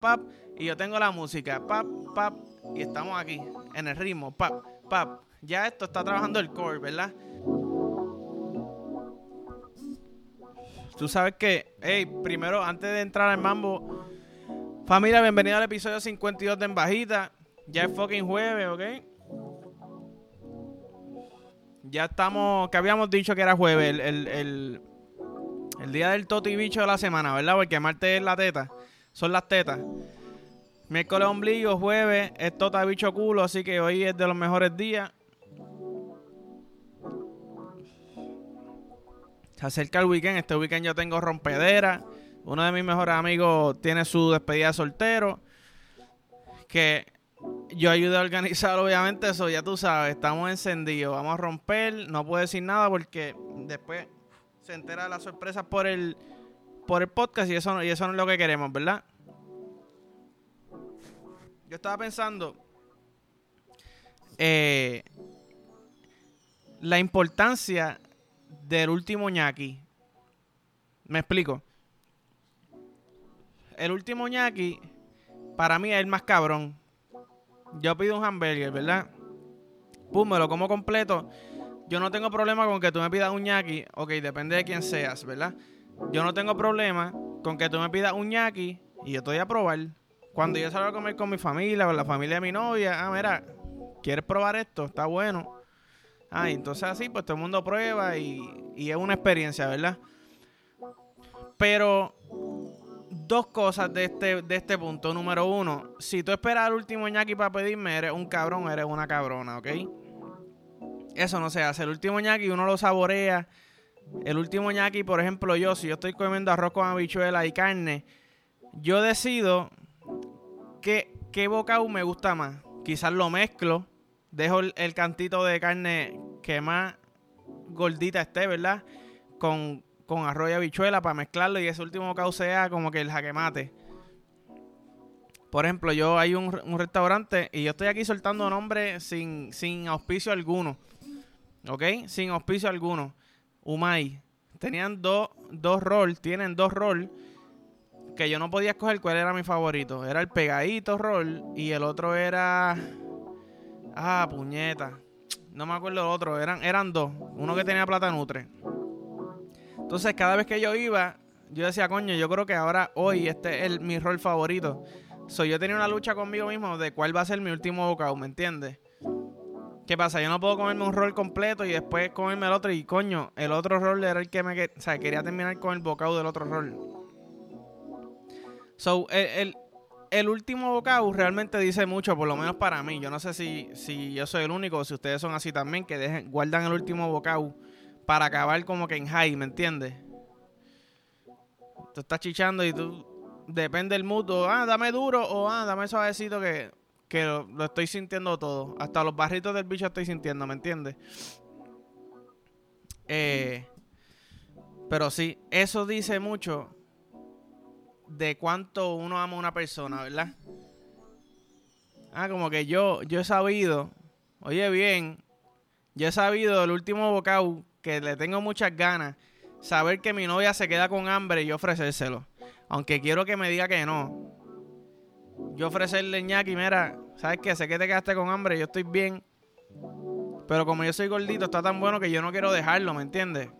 pap, y yo tengo la música, pap, pap, y estamos aquí, en el ritmo, pap, pap. Ya esto está trabajando el core, ¿verdad? Tú sabes que, hey, primero, antes de entrar al mambo, familia, bienvenido al episodio 52 de En Bajita. Ya es fucking jueves, ¿ok? Ya estamos, que habíamos dicho que era jueves, el, el, el, día del toti bicho de la semana, ¿verdad? Porque martes es la teta, son las tetas. Miércoles ombligo, jueves es tota bicho culo, así que hoy es de los mejores días. Se acerca el weekend, este weekend yo tengo rompedera. Uno de mis mejores amigos tiene su despedida de soltero. Que yo ayudé a organizar, obviamente, eso ya tú sabes, estamos encendidos, vamos a romper, no puedo decir nada porque después se entera de las sorpresas por el, por el podcast y eso, y eso no es lo que queremos, ¿verdad? Yo estaba pensando eh, la importancia del último ñaki. Me explico. El último ñaki, para mí es el más cabrón yo pido un hamburger, ¿verdad? Pum, me lo como completo. Yo no tengo problema con que tú me pidas un ñaki. Ok, depende de quién seas, ¿verdad? Yo no tengo problema con que tú me pidas un ñaki y yo estoy a probar. Cuando yo salgo a comer con mi familia, con la familia de mi novia, ah, mira, ¿quieres probar esto? Está bueno. Ah, entonces así, pues todo el mundo prueba y, es una experiencia, ¿verdad? Pero dos cosas de este, de este punto. Número uno, si tú esperas al último ñaki para pedirme, eres un cabrón, eres una cabrona, ¿ok? Eso no se hace. El último ñaki uno lo saborea. El último ñaki, por ejemplo, yo, si yo estoy comiendo arroz con habichuela y carne, yo decido qué, qué bocado me gusta más. Quizás lo mezclo, dejo el, cantito de carne que más gordita esté, ¿verdad? Con, con arroz y habichuela para mezclarlo y ese último sea como que el jaquemate. Por ejemplo, yo hay un, restaurante y yo estoy aquí soltando nombres sin, sin auspicio alguno. ¿Ok? Sin auspicio alguno. Umay. Tenían dos, dos roll, tienen dos roll que yo no podía escoger cuál era mi favorito. Era el pegadito roll y el otro era... Ah, puñeta. No me acuerdo el otro. Eran, eran dos. Uno que tenía plata nutre. Entonces, cada vez que yo iba, yo decía, coño, yo creo que ahora, hoy, este es mi rol favorito. So, yo tenía una lucha conmigo mismo de cuál va a ser mi último bocado, ¿me entiendes? ¿Qué pasa? Yo no puedo comerme un rol completo y después comerme el otro. Y coño, el otro rol era el que me. O sea, quería terminar con el bocado del otro rol. So, el, el, último bocado realmente dice mucho, por lo menos para mí. Yo no sé si, si yo soy el único si ustedes son así también, que dejen, guardan el último bocado para acabar como que en high, ¿me entiendes? Tú estás chichando y tú, depende del mood, ah, dame duro o ah, dame suavecito que, que lo, estoy sintiendo todo. Hasta los barritos del bicho estoy sintiendo, ¿me entiendes? Eh, pero sí, eso dice mucho de cuánto uno ama a una persona, ¿verdad? Ah, como que yo, yo he sabido, oye bien, yo he sabido el último bocado que le tengo muchas ganas, saber que mi novia se queda con hambre y yo ofrecérselo. Aunque quiero que me diga que no. Yo ofrecerle ñaki, mira, ¿sabes qué? Sé que te quedaste con hambre, yo estoy bien. Pero como yo soy gordito, está tan bueno que yo no quiero dejarlo, ¿me entiendes?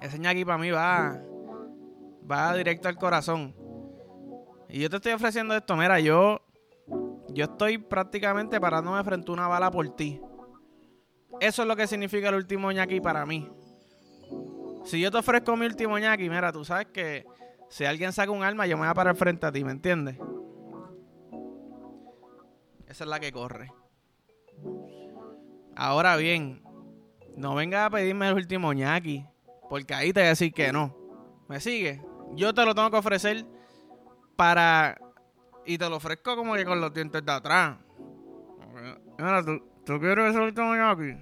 Ese ñaki para mí va, va directo al corazón. Y yo te estoy ofreciendo esto, mira, yo, yo estoy prácticamente parándome frente a una bala por ti. Eso es lo que significa el último ñaki para mí. Si yo te ofrezco mi último ñaki, mira, tú sabes que si alguien saca un arma, yo me voy a parar frente a ti, ¿me entiendes? Esa es la que corre. Ahora bien, no vengas a pedirme el último ñaki, porque ahí te voy a decir que no. ¿Me sigue? Yo te lo tengo que ofrecer para... Y te lo ofrezco como que con los dientes de atrás. Mira, tú, ¿Tú quieres ese último ñaki?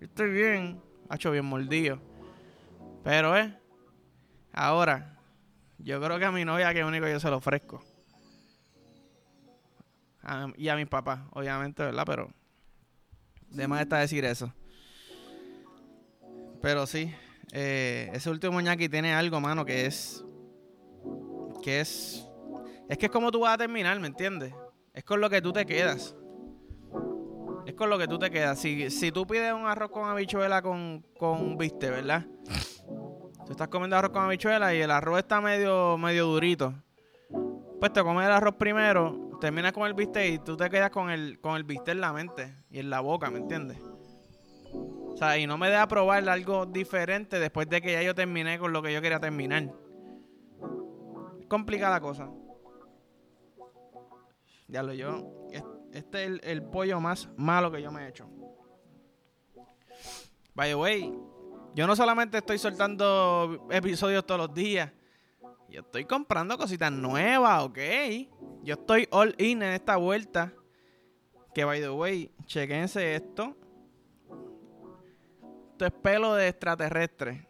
Estoy bien. Ha hecho bien mordido. Pero, eh. Ahora, yo creo que a mi novia que es único yo se lo ofrezco. y a mis papás, obviamente, ¿verdad? Pero. De más está decir eso. Pero sí. Eh, ese último ñaki tiene algo, mano, que es. Que es. Es que es como tú vas a terminar, ¿me entiendes? Es con lo que tú te quedas. Es con lo que tú te quedas. Si, si tú pides un arroz con habichuela con, con viste, ¿verdad? Tú estás comiendo arroz con habichuela y el arroz está medio, medio durito. Pues te comes el arroz primero, terminas con el bistec y tú te quedas con el, con el bistec en la mente y en la boca, ¿me entiendes? O sea, y no me deja probar algo diferente después de que ya yo terminé con lo que yo quería terminar. Es complicada cosa. Ya lo yo. Este es el, pollo más malo que yo me he hecho. By the way, yo no solamente estoy soltando episodios todos los días. Yo estoy comprando cositas nuevas, ¿ok? Yo estoy all in en esta vuelta. Que, by the way, chequense esto. Esto es pelo de extraterrestre.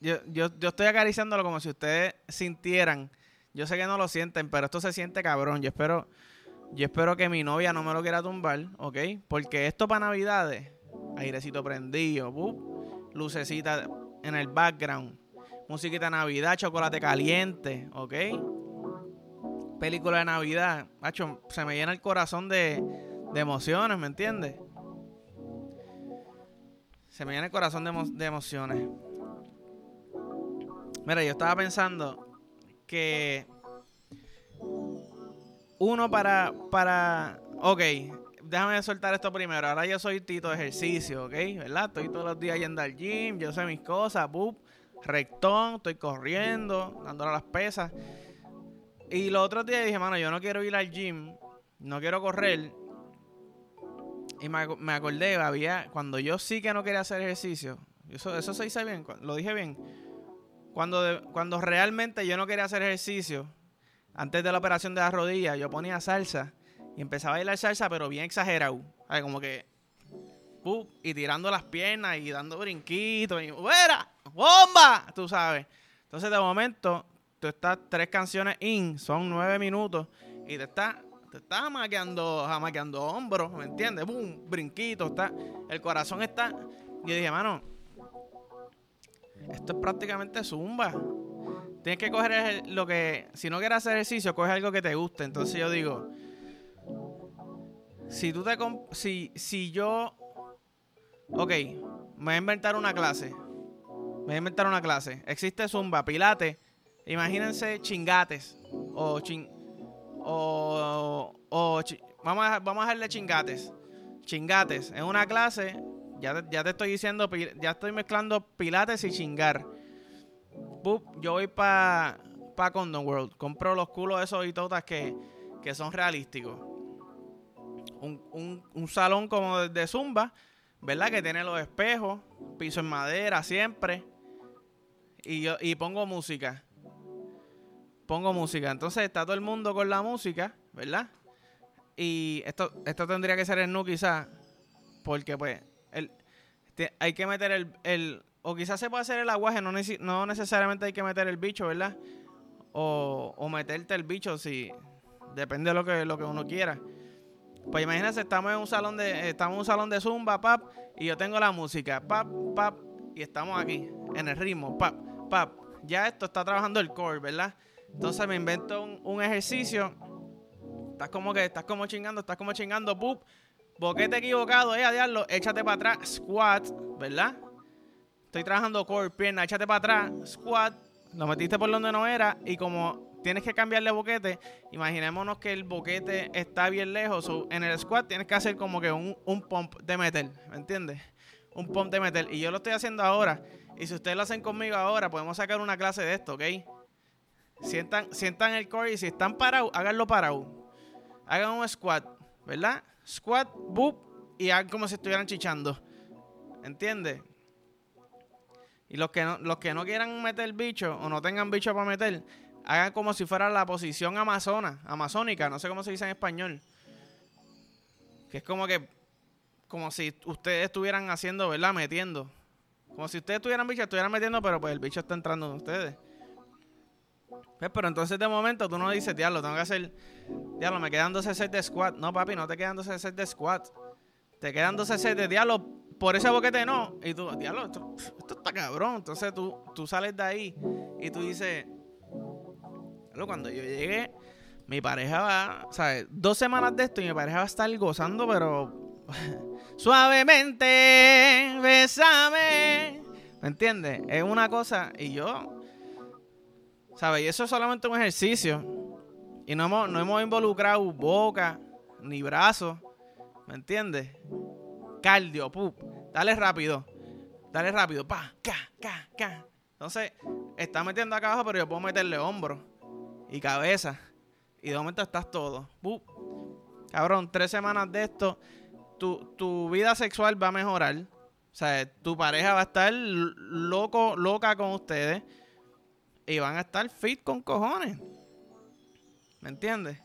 Yo, yo, yo estoy acariciándolo como si ustedes sintieran. Yo sé que no lo sienten, pero esto se siente cabrón. Yo espero, yo espero que mi novia no me lo quiera tumbar, ¿ok? Porque esto para Navidades, airecito prendido, lucecita en el background, musiquita de Navidad, chocolate caliente, ¿ok? Película de Navidad, macho, se me llena el corazón de, de emociones, ¿me entiendes? Se me llena el corazón de, de emociones. Mira, yo estaba pensando que uno para, para, ok, déjame soltar esto primero. Ahora yo soy Tito de ejercicio, ¿ok? ¿Verdad? Estoy todos los días yendo al gym, yo sé mis cosas, bup, rectón, estoy corriendo, dándole las pesas. Y los otros días dije, mano, yo no quiero ir al gym, no quiero correr. Y me, acordé, había, cuando yo sí que no quería hacer ejercicio, eso, eso se dice bien, lo dije bien. Cuando, cuando realmente yo no quería hacer ejercicio, antes de la operación de la rodilla, yo ponía salsa y empezaba a bailar salsa, pero bien exagerado. Como que. y tirando las piernas y dando brinquitos. Y ¡Fuera! ¡Bomba! Tú sabes. Entonces, de momento, tú estás tres canciones in, son nueve minutos, y te estás te estás jamaqueando, jamaqueando hombros, ¿me entiendes? ¡Bum! Brinquito, está. El corazón está. Y yo dije, mano, esto es prácticamente zumba. Tienes que coger lo que. Si no quieres hacer ejercicio, coge algo que te guste. Entonces yo digo. Si tú te. Si, si yo. Ok, me voy a inventar una clase. Me voy a inventar una clase. Existe Zumba, Pilates. Imagínense chingates. O ching. O. o vamos, a, vamos a dejarle chingates. Chingates. En una clase. Ya ya te estoy diciendo. Ya estoy mezclando pilates y chingar yo voy para pa Condom World. Compro los culos esos y todas que, que son realísticos. Un, un, salón como de, Zumba, ¿verdad? Que tiene los espejos, piso en madera siempre. Y yo y pongo música. Pongo música. Entonces está todo el mundo con la música, ¿verdad? Y esto, esto tendría que ser el nu quizás. Porque pues el, hay que meter el, o quizás se puede hacer el aguaje, no, no necesariamente hay que meter el bicho, ¿verdad? O, o, meterte el bicho si depende de lo que, lo que uno quiera. Pues imagínense, estamos en un salón de estamos en un salón de zumba, pap, y yo tengo la música, pap, pap, y estamos aquí en el ritmo, pap, pap. Ya esto está trabajando el core, ¿verdad? Entonces me invento un, ejercicio. Estás como que estás como chingando, estás como chingando, pup. Boquete equivocado, eh, diablo, échate para atrás, squat, ¿verdad? Estoy trabajando core, pierna, échate para atrás, squat, lo metiste por donde no era y como tienes que cambiarle boquete, imaginémonos que el boquete está bien lejos, en el squat tienes que hacer como que un, un pump de meter, ¿me entiendes? Un pump de meter. Y yo lo estoy haciendo ahora. Y si ustedes lo hacen conmigo ahora, podemos sacar una clase de esto, ¿ok? Sientan, sientan el core y si están parados, háganlo parado. Hagan un squat, ¿verdad? Squat, boop, y hagan como si estuvieran chichando. ¿Entiendes? Y los que no, los que no quieran meter bicho o no tengan bicho para meter, hagan como si fuera la posición amazona, amazónica, no sé cómo se dice en español. Que es como que, como si ustedes estuvieran haciendo, ¿verdad? Metiendo. Como si ustedes tuvieran bicho, estuvieran metiendo, pero pues el bicho está entrando en ustedes. Pues, pero entonces de momento tú no dices, diablo, tengo que hacer, me quedan 12 sets de squat. No, papi, no te quedan 12 sets de squat. Te quedan 12 sets de diablo por ese boquete no. Y tú, diablo, esto, esto está cabrón. Entonces tú, tú sales de ahí y tú dices, cuando yo llegué, mi pareja va, ¿sabes? Dos semanas de esto y mi pareja va a estar gozando, pero suavemente, besame. ¿Me entiendes? Es una cosa y yo, ¿sabes? Y eso es solamente un ejercicio. Y no hemos, no hemos involucrado boca ni brazos. ¿Me entiendes? Cardio, pup. Dale rápido. Dale rápido. Pa, ca, ca, ca. Entonces, está metiendo acá abajo, pero yo puedo meterle hombro y cabeza. Y de momento estás todo. Pup. Cabrón, tres semanas de esto, tu, tu vida sexual va a mejorar. O sea, tu pareja va a estar loco, loca con ustedes. Y van a estar fit con cojones. ¿Me entiendes?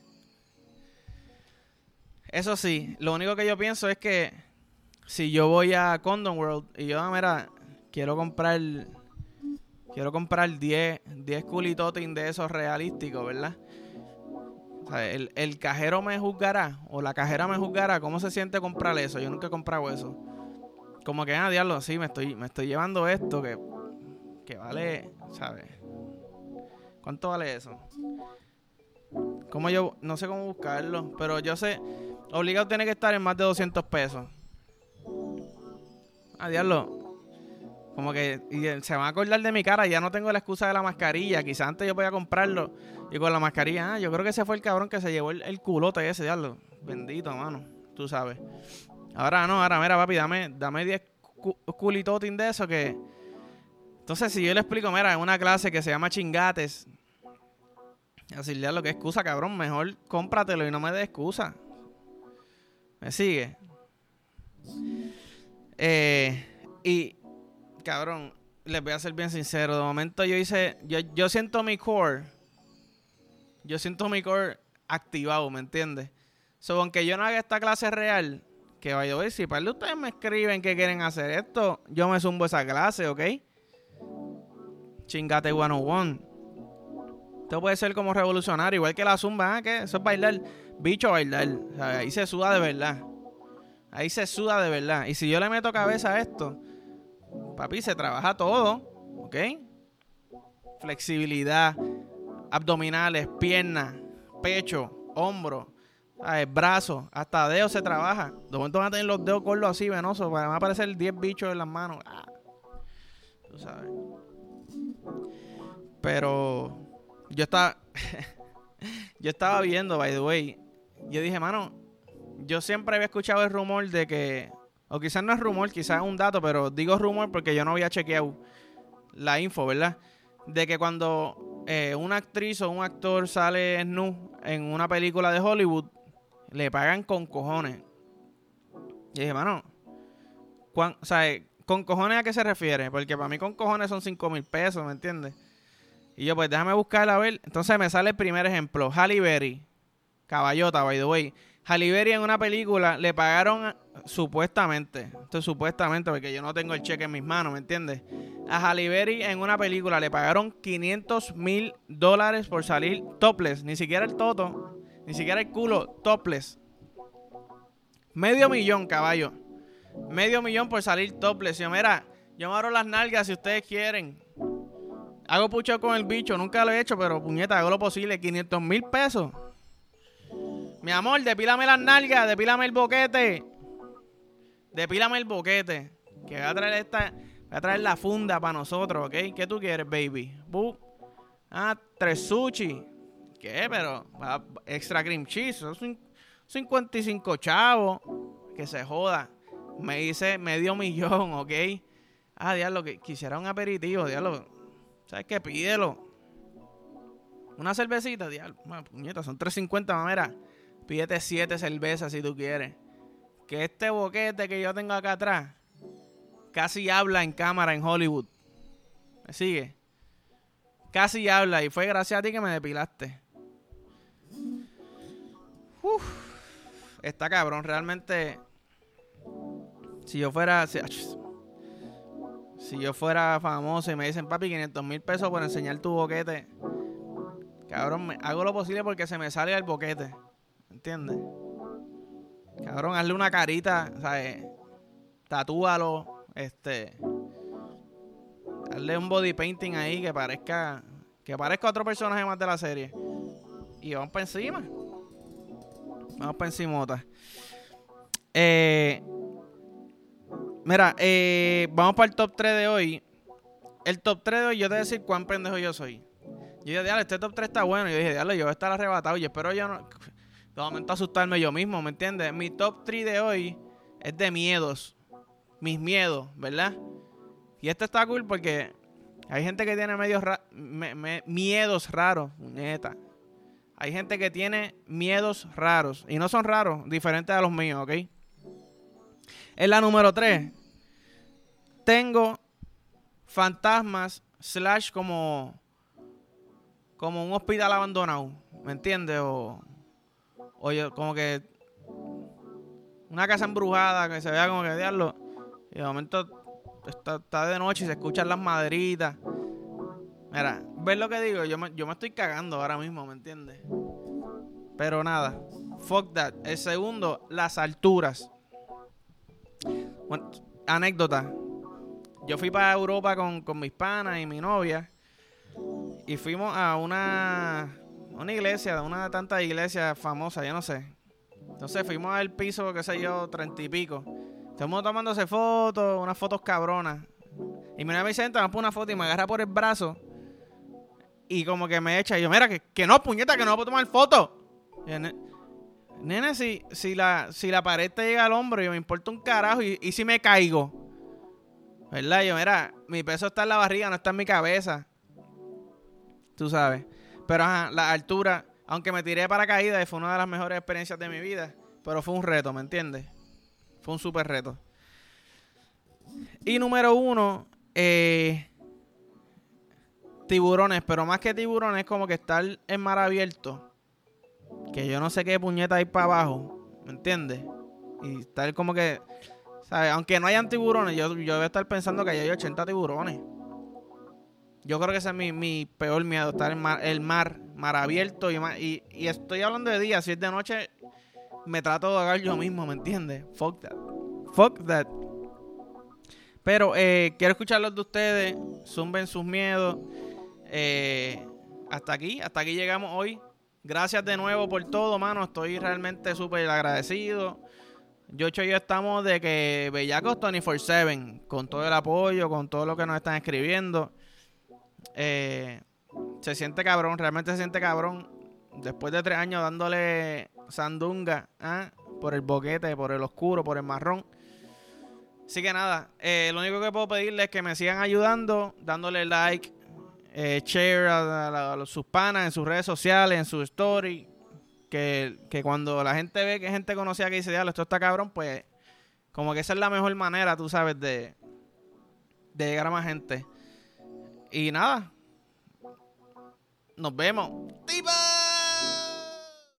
Eso sí, lo único que yo pienso es que si yo voy a Condom World y yo, ah, mira, quiero comprar quiero comprar 10 10 culitotin de esos realísticos, ¿verdad? El, el, cajero me juzgará o la cajera me juzgará cómo se siente comprar eso. Yo nunca he comprado eso. Como que, ah, diablo, sí, me estoy, me estoy llevando esto que, que vale, ¿sabes? ¿Cuánto vale eso? Como yo, no sé cómo buscarlo, pero yo sé, obligado tiene que estar en más de 200 pesos. A diablo. Como que se van a acordar de mi cara. Ya no tengo la excusa de la mascarilla. Quizás antes yo podía comprarlo. Y con la mascarilla, ah, yo creo que ese fue el cabrón que se llevó el, culote ese, diablo. Bendito, mano. Tú sabes. Ahora no, ahora mira, papi, dame, dame 10 culitotin de eso que. Entonces, si yo le explico, mira, en una clase que se llama chingates. Decirle lo que excusa, cabrón. Mejor cómpratelo y no me dé excusa. ¿Me sigue? Eh, y, cabrón, les voy a ser bien sincero. De momento yo hice, yo, yo siento mi core. Yo siento mi core activado, ¿me entiendes? So, aunque yo no haga esta clase real, que vaya a ver, si para ustedes me escriben que quieren hacer esto, yo me zumbo esa clase, ¿ok? Chingate 101. Esto puede ser como revolucionario, igual que la zumba, ¿ah? que Eso es bailar, bicho bailar. ahí se suda de verdad. Ahí se suda de verdad. Y si yo le meto cabeza a esto, papi, se trabaja todo, ¿ok? Flexibilidad, abdominales, piernas, pecho, hombro, brazos, hasta dedos se trabaja. De momento van a tener los dedos cortos así, venosos, van a aparecer 10 bichos en las manos. Ah, tú sabes. Pero yo estaba, yo estaba viendo, by the way. Yo dije, mano, yo siempre había escuchado el rumor de que, o quizás no es rumor, quizás es un dato, pero digo rumor porque yo no había chequeado la info, ¿verdad? De que cuando eh, una actriz o un actor sale nu en una película de Hollywood, le pagan con cojones. Y dije, mano, sea, ¿con cojones a qué se refiere? Porque para mí con cojones son 5 mil pesos, ¿me entiendes? Y yo, pues déjame buscar a ver. Entonces me sale el primer ejemplo. Halle. Caballota, by the way. Halle en una película le pagaron supuestamente, esto es supuestamente porque yo no tengo el cheque en mis manos, ¿me entiendes? A Halle Berry en una película le pagaron 500 mil dólares por salir topless, ni siquiera el toto, ni siquiera el culo topless. Medio millón, caballo. Medio millón por salir topless. Yo, mira, yo me abro las nalgas si ustedes quieren. Hago pucho con el bicho, nunca lo he hecho, pero puñeta, hago lo posible. 500 mil pesos. Mi amor, depílame las nalgas, depílame el boquete. Depílame el boquete. Que voy a traer esta. Voy a traer la funda para nosotros, ¿ok? ¿Qué tú quieres, baby? Ah, tres sushi. ¿Qué? Pero extra cream cheese. Son 55 chavos. Que se joda. Me hice medio millón, ¿ok? Ah, diablo, que quisiera un aperitivo, diablo. ¿Sabes qué? Pídelo. Una cervecita, diablo. puñeta, son 3.50, mamera. Pídete siete cervezas si tú quieres. Que este boquete que yo tengo acá atrás casi habla en cámara en Hollywood. ¿Me sigue? Casi habla y fue gracias a ti que me depilaste. Uf, está cabrón, realmente. Si yo fuera. Si, yo fuera famoso y me dicen, papi, 500 mil pesos por enseñar tu boquete. Cabrón, hago lo posible porque se me sale el boquete. ¿Entiendes? Cabrón, hazle una carita, ¿sabes? tatúalo, este, darle un body painting ahí que parezca, que parezca otro personaje más de la serie. Y vamos para encima. Vamos para encima. Eh, mira, eh, vamos para el top 3 de hoy. El top 3 de hoy, yo te voy a decir cuán pendejo yo soy. Yo dije, diablo, este top 3 está bueno. Yo dije, diablo, yo voy a estar arrebatado. Y espero yo no. De momento asustarme yo mismo, ¿me entiendes? Mi top 3 de hoy es de miedos. Mis miedos, ¿verdad? Y este está cool porque hay gente que tiene medios miedos raros, neta. Hay gente que tiene miedos raros. Y no son raros, diferentes a los míos, ¿ok? En la número 3, tengo fantasmas slash como como un hospital abandonado, ¿me entiendes? O, o como que una casa embrujada que se vea como que diablo. Y de momento está, de noche y se escuchan las maderitas. Mira, ¿ves lo que digo? Yo me, yo me estoy cagando ahora mismo, ¿me entiendes? Pero nada, fuck that. El segundo, las alturas. Anécdota. Yo fui para Europa con, con mis panas y mi novia. Y fuimos a una, una iglesia, una tanta iglesia famosa, yo no sé. Entonces fuimos al piso, qué sé yo, treinta y pico. Estamos tomándose fotos, unas fotos cabronas. Y mi novia me pone una foto y me agarra por el brazo. Y como que me echa. Y yo, mira, que, que no, puñeta, que no puedo tomar foto. Nene, si, si, la, si la pared te llega al hombro, yo me importa un carajo. Y, y si me caigo. ¿Verdad? Yo, mira, mi peso está en la barriga, no está en mi cabeza. Tú sabes. Pero ajá, la altura, aunque me tiré para caída, fue una de las mejores experiencias de mi vida. Pero fue un reto, ¿me entiendes? Fue un súper reto. Y número uno, eh, tiburones, pero más que tiburones, como que estar en mar abierto. Que yo no sé qué puñeta hay para abajo, ¿me entiendes? Y estar como que, ¿sabes? Aunque no hayan tiburones, yo, yo voy a estar pensando que hay 80 tiburones. Yo creo que ese es mi, peor miedo, estar en mar, el mar, mar abierto y, y, y, estoy hablando de día, si es de noche me trato de ahogar yo mismo, ¿me entiendes? Fuck that. Fuck that. Pero eh, quiero escucharlos de ustedes, zumben sus miedos. Eh, hasta aquí, hasta aquí llegamos hoy. Gracias de nuevo por todo, mano. Estoy realmente súper agradecido. Yo y yo estamos de que Bellacos 24-7, con todo el apoyo, con todo lo que nos están escribiendo. Eh, se siente cabrón, realmente se siente cabrón. Después de tres años dándole sandunga ¿ah? por el boquete, por el oscuro, por el marrón. Así que nada, eh, lo único que puedo pedirles es que me sigan ayudando, dándole like, eh, share a, sus panas en sus redes sociales, en su story. Que, cuando la gente ve que gente conocida que dice, diablo, esto está cabrón, pues como que esa es la mejor manera, tú sabes, de, de llegar a más gente. Y nada. Nos vemos.